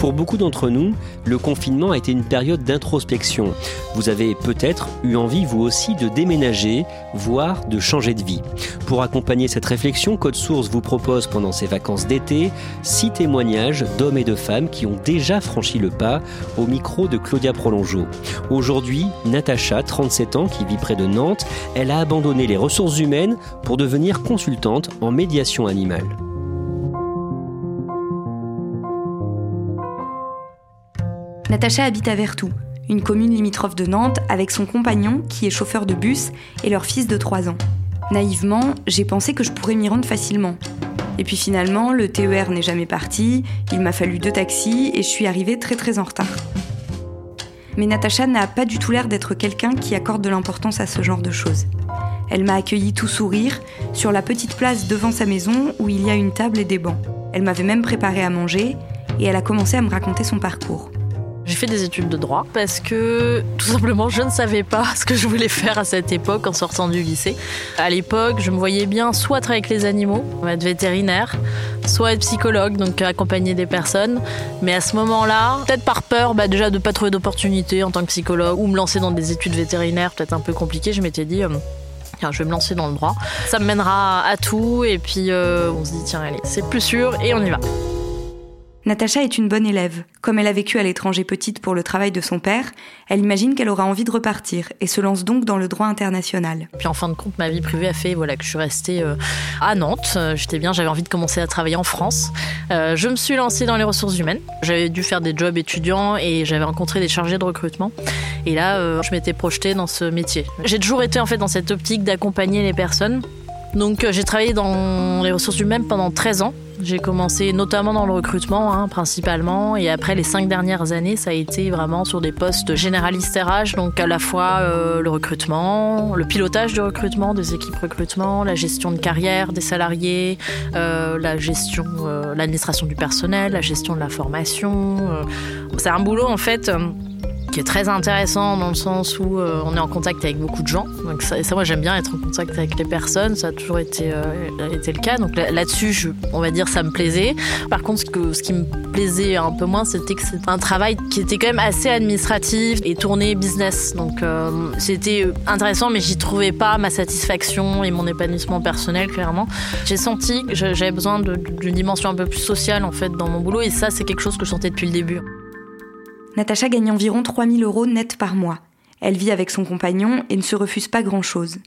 Pour beaucoup d'entre nous, le confinement a été une période d'introspection. Vous avez peut-être eu envie, vous aussi, de déménager, voire de changer de vie. Pour accompagner cette réflexion, Code Source vous propose pendant ces vacances d'été six témoignages d'hommes et de femmes qui ont déjà franchi le pas au micro de Claudia Prolongeau. Aujourd'hui, Natacha, 37 ans, qui vit près de Nantes, elle a abandonné les ressources humaines pour devenir consultante en médiation animale. Natacha habite à Vertou, une commune limitrophe de Nantes, avec son compagnon qui est chauffeur de bus et leur fils de 3 ans. Naïvement, j'ai pensé que je pourrais m'y rendre facilement. Et puis finalement, le TER n'est jamais parti, il m'a fallu deux taxis et je suis arrivée très très en retard. Mais Natacha n'a pas du tout l'air d'être quelqu'un qui accorde de l'importance à ce genre de choses. Elle m'a accueilli tout sourire sur la petite place devant sa maison où il y a une table et des bancs. Elle m'avait même préparé à manger et elle a commencé à me raconter son parcours. J'ai fait des études de droit parce que tout simplement je ne savais pas ce que je voulais faire à cette époque en sortant du lycée. À l'époque, je me voyais bien soit travailler avec les animaux, être vétérinaire, soit être psychologue, donc accompagner des personnes. Mais à ce moment-là, peut-être par peur bah, déjà de ne pas trouver d'opportunité en tant que psychologue ou me lancer dans des études vétérinaires, peut-être un peu compliqué, je m'étais dit... Euh, je vais me lancer dans le droit. Ça me mènera à tout et puis euh, on se dit tiens allez, c'est plus sûr et on y va. Natacha est une bonne élève. Comme elle a vécu à l'étranger petite pour le travail de son père, elle imagine qu'elle aura envie de repartir et se lance donc dans le droit international. Puis en fin de compte, ma vie privée a fait voilà, que je suis restée euh, à Nantes. Euh, j'étais bien, j'avais envie de commencer à travailler en France. Euh, je me suis lancée dans les ressources humaines. J'avais dû faire des jobs étudiants et j'avais rencontré des chargés de recrutement. Et là, je m'étais projetée dans ce métier. J'ai toujours été en fait dans cette optique d'accompagner les personnes. Donc j'ai travaillé dans les ressources humaines pendant 13 ans. J'ai commencé notamment dans le recrutement, hein, principalement, et après les cinq dernières années, ça a été vraiment sur des postes généralistes RH, donc à la fois euh, le recrutement, le pilotage du recrutement, des équipes recrutement, la gestion de carrière des salariés, euh, la gestion, euh, l'administration du personnel, la gestion de la formation. C'est un boulot en fait qui est très intéressant dans le sens où euh, on est en contact avec beaucoup de gens. Donc ça, ça moi j'aime bien être en contact avec les personnes, ça a toujours été, euh, été le cas. Donc là-dessus, on va dire, ça me plaisait. Par contre, ce, qui me plaisait un peu moins, c'était que c'était un travail qui était quand même assez administratif et tourné business. Donc euh, c'était intéressant, mais j'y trouvais pas ma satisfaction et mon épanouissement personnel clairement. J'ai senti que j'avais besoin d'une dimension un peu plus sociale en fait dans mon boulot et ça c'est quelque chose que je sentais depuis le début. Natacha gagne environ 3000 euros net par mois. Elle vit avec son compagnon et ne se refuse pas grand-chose.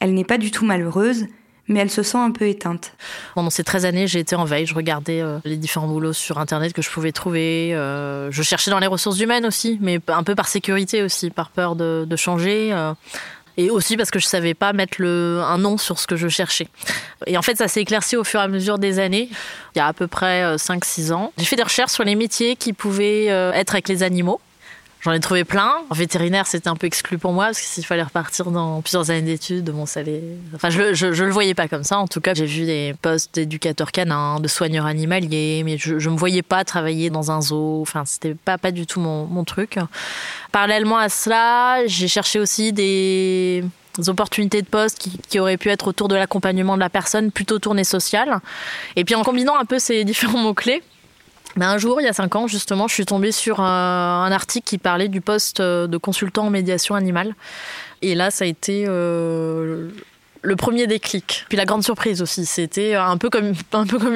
Elle n'est pas du tout malheureuse, mais elle se sent un peu éteinte. Pendant ces 13 années, j'ai été en veille, je regardais euh, les différents boulots sur Internet que je pouvais trouver. Euh, je cherchais dans les ressources humaines aussi, mais un peu par sécurité aussi, par peur de, changer. Euh, et aussi parce que je savais pas mettre le, un nom sur ce que je cherchais. Et en fait, ça s'est éclairci au fur et à mesure des années. Il y a à peu près 5-6 ans. J'ai fait des recherches sur les métiers qui pouvaient euh, être avec les animaux. J'en ai trouvé plein. En vétérinaire, c'était un peu exclu pour moi parce que s'il fallait repartir dans plusieurs années d'études, bon, ça allait... Enfin, je, je, je, le voyais pas comme ça. En tout cas, j'ai vu des postes d'éducateur canin, de soigneur animalier, mais je, je me voyais pas travailler dans un zoo. Enfin, c'était pas pas du tout mon, truc. Parallèlement à cela, j'ai cherché aussi des opportunités de poste qui, qui, auraient pu être autour de l'accompagnement de la personne, plutôt tournée sociale. Et puis en combinant un peu ces différents mots-clés, Mais un jour, il y a cinq ans, justement, je suis tombée sur un, article qui parlait du poste de consultant en médiation animale. Et là, ça a été euh, le premier déclic. Puis la grande surprise aussi, c'était un peu comme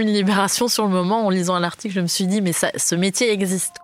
une libération sur le moment. En lisant l'article, je me suis dit mais ce métier existe.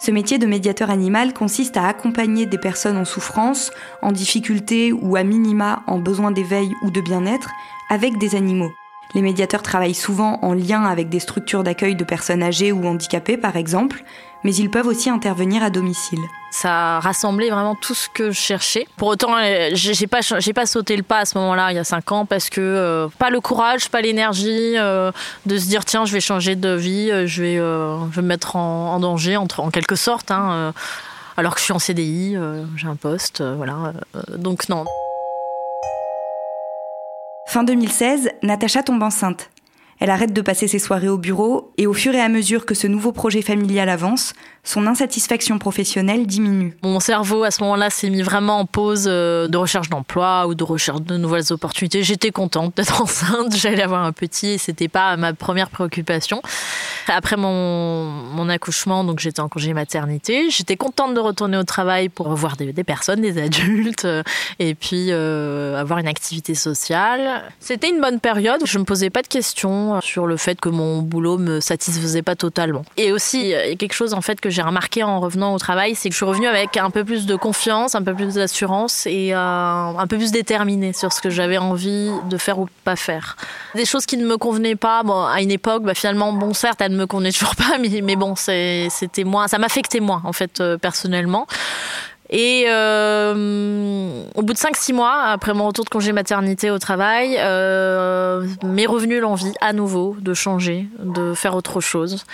Ce métier de médiateur animal consiste à accompagner des personnes en souffrance, en difficulté ou à minima en besoin d'éveil ou de bien-être avec des animaux. Les médiateurs travaillent souvent en lien avec des structures d'accueil de personnes âgées ou handicapées, par exemple, mais ils peuvent aussi intervenir à domicile. Ça a rassemblé vraiment tout ce que je cherchais. Pour autant, euh, j'ai pas, j'ai pas sauté le pas à ce moment-là, il y a cinq ans, parce que euh, pas le courage, pas l'énergie euh, de se dire tiens, je vais changer de vie, je vais, je vais me mettre en, danger, en, en, quelque sorte. Hein, alors que je suis en CDI, j'ai un poste, voilà. donc non. Fin 2016, Natacha tombe enceinte. Elle arrête de passer ses soirées au bureau et au fur et à mesure que ce nouveau projet familial avance, son insatisfaction professionnelle diminue. Mon cerveau à ce moment-là s'est mis vraiment en pause euh, de recherche d'emploi ou de recherche de nouvelles opportunités. J'étais contente d'être enceinte, j'allais avoir un petit et c'était pas ma première préoccupation. Après mon, mon accouchement, donc j'étais en congé maternité, j'étais contente de retourner au travail pour revoir des, personnes, des adultes euh, et puis euh, avoir une activité sociale. C'était une bonne période, je me posais pas de questions sur le fait que mon boulot me satisfaisait pas totalement. Et aussi quelque chose en fait que j'ai remarqué en revenant au travail, c'est que je suis revenue avec un peu plus de confiance, un peu plus d'assurance et euh, un peu plus déterminée sur ce que j'avais envie de faire ou pas faire. Des choses qui ne me convenaient pas, bon, à une époque, bah, finalement, bon, certes, elles ne me convenaient toujours pas, mais, mais bon, c'était moins, ça m'affectait moins, en fait, euh, personnellement. Et euh, au bout de 5-6 mois, après mon retour de congé maternité au travail, euh, m'est revenu l'envie à nouveau de changer, de faire autre chose.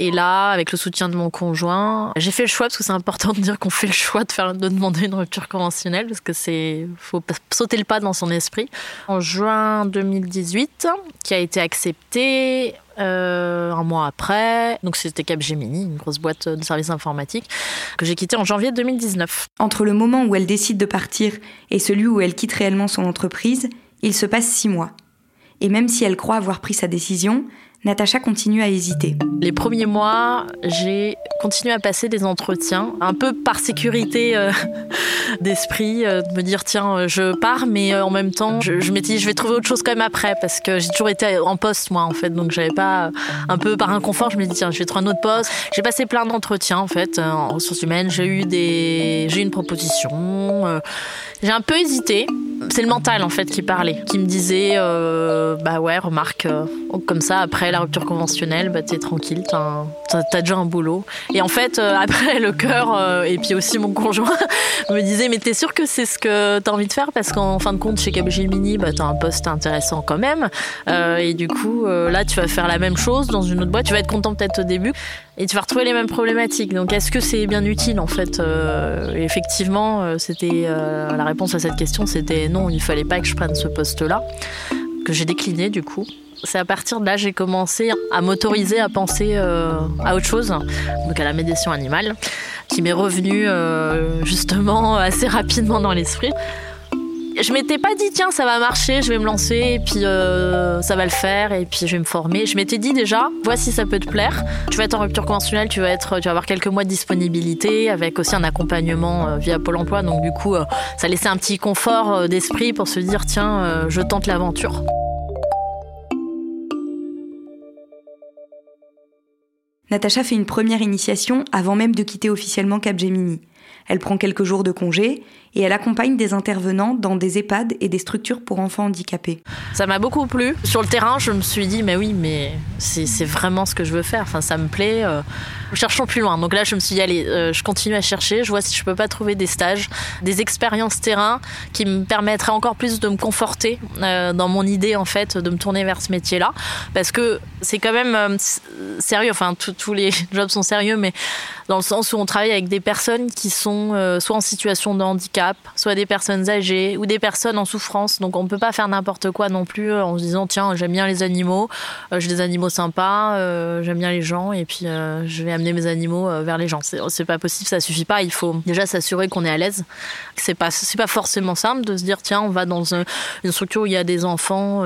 Et là, avec le soutien de mon conjoint, j'ai fait le choix, parce que c'est important de dire qu'on fait le choix de, faire, de demander une rupture conventionnelle, parce que c'est faut sauter le pas dans son esprit. En juin 2018, qui a été accepté euh, un mois après. Donc c'était Capgemini, une grosse boîte de services informatiques, que j'ai quitté en janvier 2019. Entre le moment où elle décide de partir et celui où elle quitte réellement son entreprise, il se passe six mois. Et même si elle croit avoir pris sa décision, Natacha continue à hésiter. Les premiers mois, j'ai continué à passer des entretiens, un peu par sécurité euh, d'esprit, euh, de me dire tiens, euh, je pars, mais en même temps, je, je m'étais dit je vais trouver autre chose quand même après, parce que j'ai toujours été en poste moi en fait, donc j'avais pas un peu par inconfort, je me dis tiens, je vais trouver un autre poste. J'ai passé plein d'entretiens en fait en ressources humaines, j'ai eu des, j'ai eu une proposition, j'ai un peu hésité. C'est le mental en fait qui parlait, qui me disait bah ouais, remarque, comme ça après la rupture conventionnelle, bah, t'es tranquille, t'as, as déjà un boulot. Et en fait, euh, après, le cœur euh, et puis aussi mon conjoint me disait Mais t'es sûr que c'est ce que t'as envie de faire? Parce qu'en fin de compte, chez Capgemini, bah, t'as un poste intéressant quand même. Euh, et du coup, là, tu vas faire la même chose dans une autre boîte. Tu vas être content peut-être au début et tu vas retrouver les mêmes problématiques. Donc, est-ce que c'est bien utile en fait Effectivement, c'était la réponse à cette question c'était non, il fallait pas que je prenne ce poste-là que j'ai décliné du coup. C'est à partir de là j'ai commencé à m'autoriser à penser euh, à autre chose, donc à la médiation animale, qui m'est revenue euh, justement assez rapidement dans l'esprit. Je m'étais pas dit tiens ça va marcher, je vais me lancer et puis euh, ça va le faire et puis je vais me former. Je m'étais dit déjà voici ça peut te plaire. Tu vas être en rupture conventionnelle, tu vas être, tu vas avoir quelques mois de disponibilité avec aussi un accompagnement via Pôle Emploi. Donc du coup ça laissait un petit confort d'esprit pour se dire tiens je tente l'aventure. Natacha fait une première initiation avant même de quitter officiellement Capgemini. Elle prend quelques jours de congé et elle accompagne des intervenants dans des EHPAD et des structures pour enfants handicapés. Ça m'a beaucoup plu. Sur le terrain, je me suis dit, mais oui, mais c'est vraiment ce que je veux faire. Enfin, ça me plaît. Euh, cherchons plus loin. Donc là, je me suis dit, allez, euh, je continue à chercher. Je vois si je peux pas trouver des stages, des expériences terrain qui me permettraient encore plus de me conforter euh, dans mon idée, en fait, de me tourner vers ce métier-là. Parce que c'est quand même sérieux. Enfin, tous les jobs sont sérieux, mais dans le sens où on travaille avec des personnes qui sont soit en situation de handicap, soit des personnes âgées ou des personnes en souffrance. Donc on ne peut pas faire n'importe quoi non plus en se disant tiens j'aime bien les animaux, j'ai des animaux sympas, j'aime bien les gens et puis je vais amener mes animaux vers les gens. C'est pas possible, ça suffit pas. Il faut déjà s'assurer qu'on est à l'aise. C'est pas pas forcément simple de se dire tiens on va dans une structure où il y a des enfants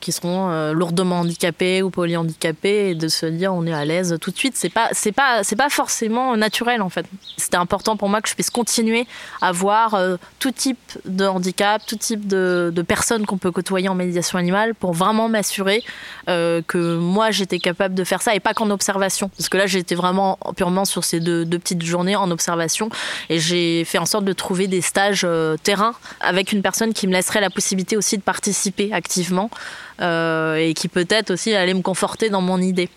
qui seront lourdement handicapés ou polyhandicapés et de se dire on est à l'aise tout de suite. C'est pas pas pas forcément naturel en fait. C'était important pour moi que je puisse continuer à voir euh, tout type de handicap, tout type de, personnes qu'on peut côtoyer en médiation animale pour vraiment m'assurer euh, que moi j'étais capable de faire ça et pas qu'en observation. Parce que là j'étais vraiment purement sur ces deux, petites journées en observation et j'ai fait en sorte de trouver des stages euh, terrain avec une personne qui me laisserait la possibilité aussi de participer activement. Et qui peut-être aussi allait me conforter dans mon idée.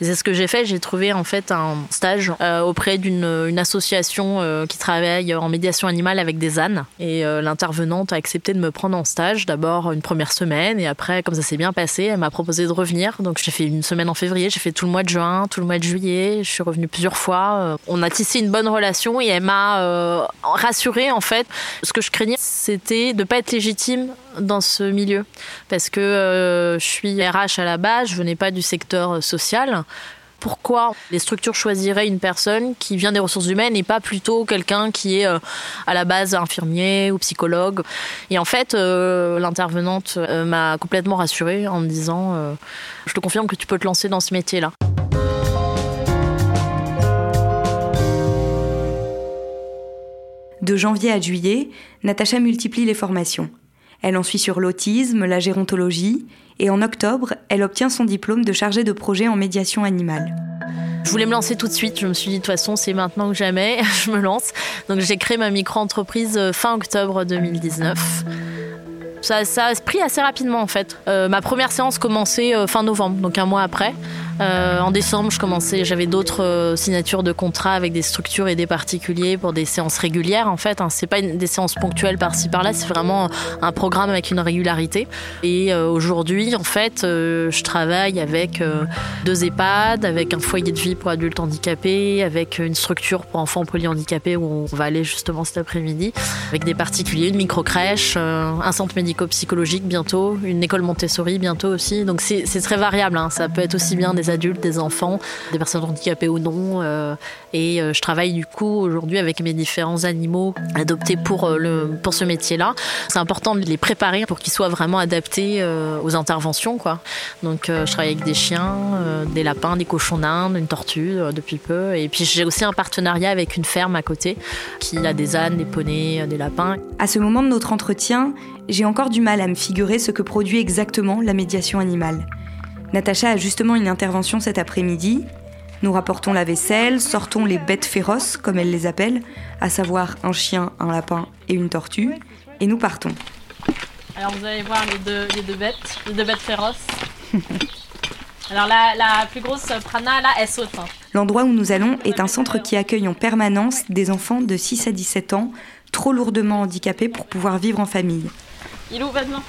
C'est ce que j'ai fait. J'ai trouvé en fait un stage auprès d'une association qui travaille en médiation animale avec des ânes. Et euh, l'intervenante a accepté de me prendre en stage, d'abord une première semaine, et après, comme ça s'est bien passé, elle m'a proposé de revenir. Donc j'ai fait une semaine en février, j'ai fait tout le mois de juin, tout le mois de juillet, je suis revenue plusieurs fois. Euh, on a tissé une bonne relation et elle m'a euh, rassurée en fait. Ce que je craignais, c'était de pas être légitime dans ce milieu. Parce que je suis RH à la base, je venais pas du secteur social pourquoi les structures choisiraient une personne qui vient des ressources humaines et pas plutôt quelqu'un qui est euh, à la base infirmier ou psychologue? Et en fait, euh, l'intervenante euh, m'a complètement rassurée en me disant Je te confirme que tu peux te lancer dans ce métier-là. De janvier à juillet, Natacha multiplie les formations. Elle en suit sur l'autisme, la gérontologie, et en octobre, elle obtient son diplôme de chargée de projet en médiation animale. Je voulais me lancer tout de suite. Je me suis dit, de toute façon, c'est maintenant que jamais, je me lance. Donc j'ai créé ma micro-entreprise euh, fin octobre 2019. Ça, ça a pris assez rapidement en fait. Euh, ma première séance commençait euh, fin novembre, donc un mois après. Euh, en décembre, je commençais, j'avais d'autres euh, signatures de contrats avec des structures et des particuliers pour des séances régulières. En fait, hein. c'est pas des séances ponctuelles par-ci par-là, c'est vraiment un programme avec une régularité. Et euh, aujourd'hui, en fait, je travaille avec deux EHPAD, avec un foyer de vie pour adultes handicapés, avec une structure pour enfants polyhandicapés où on va aller justement cet après-midi, avec des particuliers, une micro-crèche, un centre médico-psychologique bientôt, une école Montessori bientôt aussi. Donc c'est très variable. Hein. Ça peut être aussi bien des adultes, des enfants, des personnes handicapées ou non. Euh, et euh, je travaille du coup aujourd'hui avec mes différents animaux adoptés pour, euh, pour ce métier-là. C'est important de les préparer pour qu'ils soient vraiment adaptés aux interventions. Quoi. Donc je travaille avec des chiens, des lapins, des cochons d'Inde, une tortue depuis peu. Et puis j'ai aussi un partenariat avec une ferme à côté qui a des ânes, des poneys, des lapins. À ce moment de notre entretien, j'ai encore du mal à me figurer ce que produit exactement la médiation animale. Natacha a justement une intervention cet après-midi. Nous rapportons la vaisselle, sortons les bêtes féroces, comme elle les appelle, à savoir un chien, un lapin et une tortue, et nous partons. Alors vous allez voir les deux, les deux bêtes, les deux bêtes féroces. Alors la, la, plus grosse prana, là, elle saute. Hein. L'endroit où nous allons est un centre qui accueille en permanence des enfants de 6 à 17 ans, trop lourdement handicapés pour pouvoir vivre en famille. Il ouvre maintenant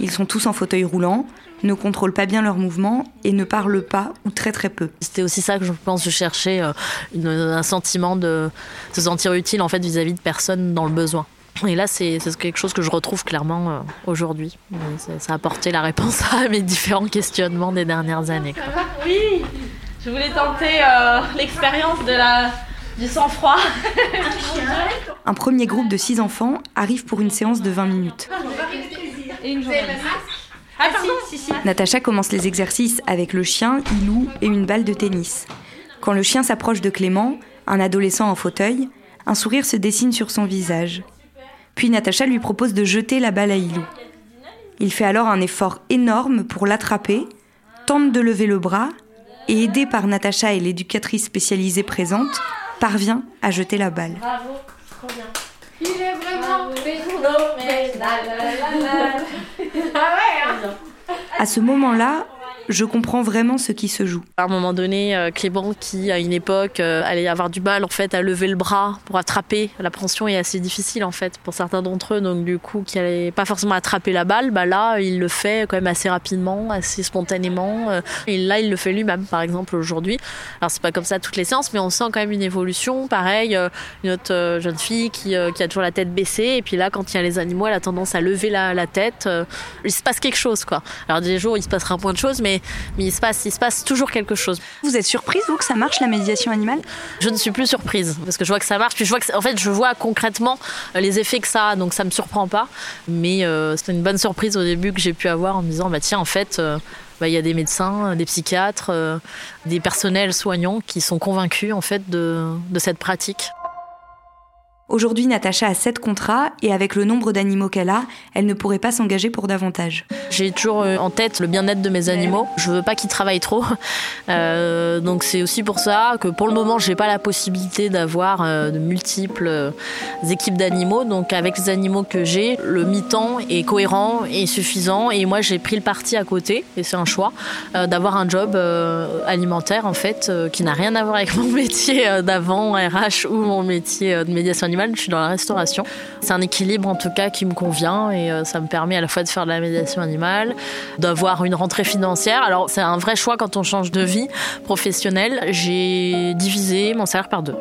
Ils sont tous en fauteuil roulant, ne contrôlent pas bien leurs mouvements et ne parlent pas ou très très peu. C'était aussi ça que je pense, je cherchais euh, un sentiment de se sentir utile en fait vis-à-vis de personnes dans le besoin. Et là, c'est quelque chose que je retrouve clairement euh, aujourd'hui. Ça a apporté la réponse à mes différents questionnements des dernières années. oui, je voulais tenter euh, l'expérience de la du sang-froid. Un premier groupe de six enfants arrive pour une séance de 20 minutes. Ah, Natacha commence les exercices avec le chien, Ilou et une balle de tennis. Quand le chien s'approche de Clément, un adolescent en fauteuil, un sourire se dessine sur son visage. Puis Natacha lui propose de jeter la balle à Ilou. Il fait alors un effort énorme pour l'attraper, tente de lever le bras et, aidé par Natacha et l'éducatrice spécialisée présente, parvient à jeter la balle. Bravo, trop bien. Il est vraiment phénoménal. Ah ouais, hein. À ce moment-là, je comprends vraiment ce qui se joue. À un moment donné, euh, Clément, qui à une époque euh, allait avoir du mal en fait à lever le bras pour attraper, la pension est assez difficile en fait pour certains d'entre eux, donc du coup qui allait pas forcément attraper la balle, bah là il le fait quand même assez rapidement, assez spontanément, euh, et là il le fait lui-même par exemple aujourd'hui. Alors c'est pas comme ça toutes les séances, mais on sent quand même une évolution. Pareil, une autre jeune fille qui, qui, a toujours la tête baissée, et puis là quand il y a les animaux, elle a tendance à lever la, la tête. il se passe quelque chose quoi. Alors des jours il se passera point de choses, mais mais il se passe, il se passe toujours quelque chose. Vous êtes surprise, vous, que ça marche, la médiation animale? Je ne suis plus surprise, parce que je vois que ça marche, puis je vois que, en fait, je vois concrètement euh, les effets que ça a, donc ça me surprend pas. Mais euh, c'était une bonne surprise au début que j'ai pu avoir en me disant, bah tiens, en fait, euh, bah, il y a des médecins, des psychiatres, des personnels soignants qui sont convaincus en fait de, de cette pratique. Aujourd'hui, Natacha a 7 contrats et avec le nombre d'animaux qu'elle a, elle ne pourrait pas s'engager pour davantage. J'ai toujours euh, en tête le bien-être de mes animaux. Je veux pas qu'ils travaillent trop. Euh, donc c'est aussi pour ça que pour le moment, j'ai pas la possibilité d'avoir euh, de multiples équipes d'animaux. Donc avec les animaux que j'ai, le mi-temps est cohérent et suffisant. Et moi, j'ai pris le parti à côté, et c'est un choix, d'avoir un job alimentaire en fait qui n'a rien à voir avec mon métier d'avant RH ou mon métier de médiation animale je suis dans la restauration. C'est un équilibre en tout cas qui me convient et euh, ça me permet à la fois de faire de la médiation animale, d'avoir une rentrée financière. Alors c'est un vrai choix quand on change de vie professionnelle. J'ai divisé mon salaire par deux.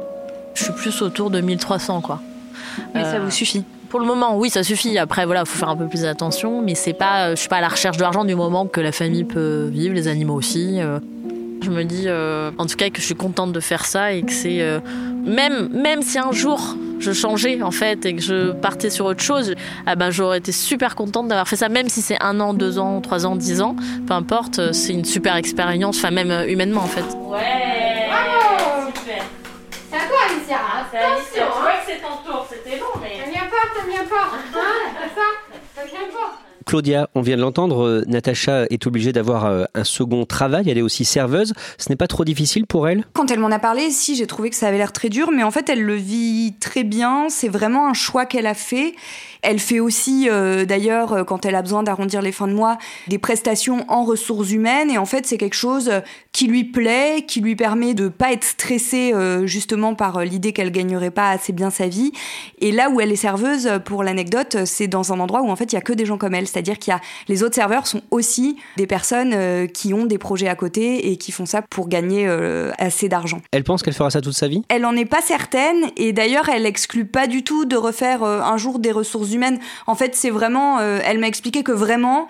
Je suis plus autour de 1300 quoi. Mais ça euh, vous suffit pour le moment, oui, ça suffit. Après, voilà, faut faire un peu plus attention, mais c'est pas, je suis pas à la recherche de l'argent du moment que la famille peut vivre, les animaux aussi. Euh. Je me dis, en tout cas, que je suis contente de faire ça et que c'est même, même si un jour je changeais en fait et que je partais sur autre chose, ah ben, j'aurais été super contente d'avoir fait ça, même si c'est un an, deux ans, trois ans, dix ans, peu importe, c'est une super expérience, enfin même euh, humainement en fait. Ouais Bravo Super. C'est à toi Alicia ah, tu vois que c'est ton tour, c'était long mais... Ça vient pas, ça vient pas. Hein C'est ça. Pas Claudia, on vient de l'entendre, euh, Natacha est obligée d'avoir euh, un second travail, elle est aussi serveuse. Ce n'est pas trop difficile pour elle? Quand elle m'en a parlé, si, j'ai trouvé que ça avait l'air très dur, mais en fait, elle le vit très bien. C'est vraiment un choix qu'elle a fait. Elle fait aussi, euh, d'ailleurs, euh, quand elle a besoin d'arrondir les fins de mois, des prestations en ressources humaines. Et en fait, c'est quelque chose euh, qui lui plaît, qui lui permet de pas être stressée justement par l'idée qu'elle gagnerait pas assez bien sa vie. Et là où elle est serveuse, pour l'anecdote, c'est dans un endroit où en fait il y a que des gens comme elle. C'est-à-dire qu'il y a les autres serveurs sont aussi des personnes qui ont des projets à côté et qui font ça pour gagner assez d'argent. Elle pense qu'elle fera ça toute sa vie? Elle en est pas certaine et d'ailleurs elle exclut pas du tout de refaire un jour des ressources humaines. En fait, c'est vraiment, euh, elle m'a expliqué que vraiment,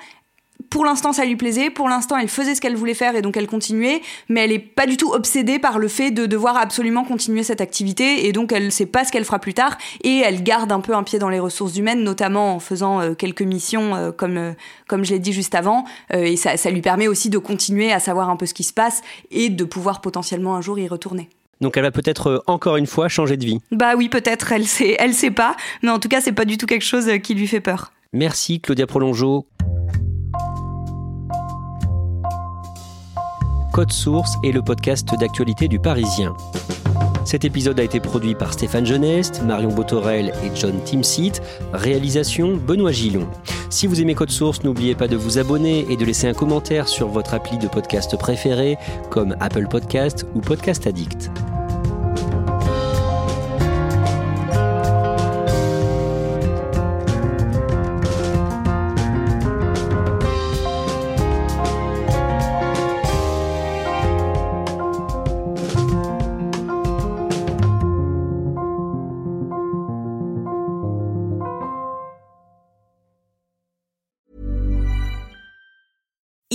pour l'instant, ça lui plaisait. Pour l'instant, elle faisait ce qu'elle voulait faire et donc elle continuait. Mais elle est pas du tout obsédée par le fait de devoir absolument continuer cette activité. Et donc, elle sait pas ce qu'elle fera plus tard. Et elle garde un peu un pied dans les ressources humaines, notamment en faisant euh, quelques missions, euh, comme, comme je l'ai dit juste avant. et ça, ça lui permet aussi de continuer à savoir un peu ce qui se passe et de pouvoir potentiellement un jour y retourner. Donc elle va peut-être euh, encore une fois changer de vie. Bah oui, peut-être, elle sait, elle sait pas, mais en tout cas, c'est pas du tout quelque chose euh, qui lui fait peur. Merci Claudia Prolongeau. Code Source est le podcast d'actualité du Parisien. Cet épisode a été produit par Stéphane Genest, Marion Botorel et John Timsit. Réalisation Benoît Gillon. Si vous aimez Code Source, n'oubliez pas de vous abonner et de laisser un commentaire sur votre appli de podcast préféré comme Apple Podcast ou Podcast Addict.